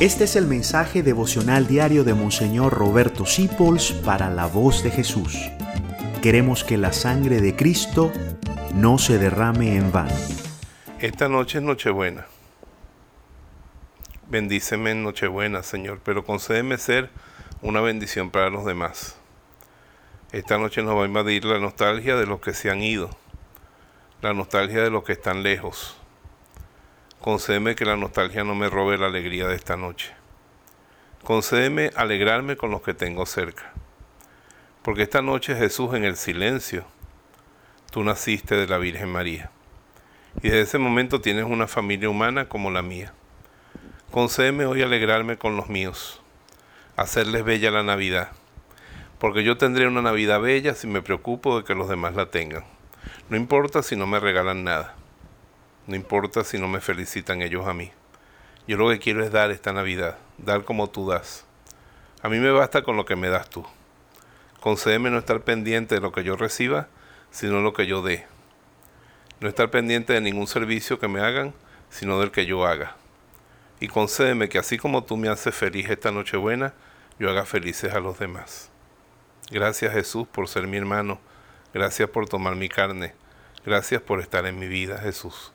Este es el mensaje devocional diario de Monseñor Roberto Sipols para la voz de Jesús. Queremos que la sangre de Cristo no se derrame en vano. Esta noche es Nochebuena. Bendíceme en Nochebuena, Señor, pero concédeme ser una bendición para los demás. Esta noche nos va a invadir la nostalgia de los que se han ido, la nostalgia de los que están lejos, Concédeme que la nostalgia no me robe la alegría de esta noche. Concédeme alegrarme con los que tengo cerca. Porque esta noche Jesús en el silencio, tú naciste de la Virgen María. Y desde ese momento tienes una familia humana como la mía. Concédeme hoy alegrarme con los míos, hacerles bella la Navidad. Porque yo tendré una Navidad bella si me preocupo de que los demás la tengan. No importa si no me regalan nada. No importa si no me felicitan ellos a mí. Yo lo que quiero es dar esta Navidad, dar como tú das. A mí me basta con lo que me das tú. Concédeme no estar pendiente de lo que yo reciba, sino lo que yo dé. No estar pendiente de ningún servicio que me hagan, sino del que yo haga. Y concédeme que así como tú me haces feliz esta Nochebuena, yo haga felices a los demás. Gracias Jesús por ser mi hermano. Gracias por tomar mi carne. Gracias por estar en mi vida, Jesús.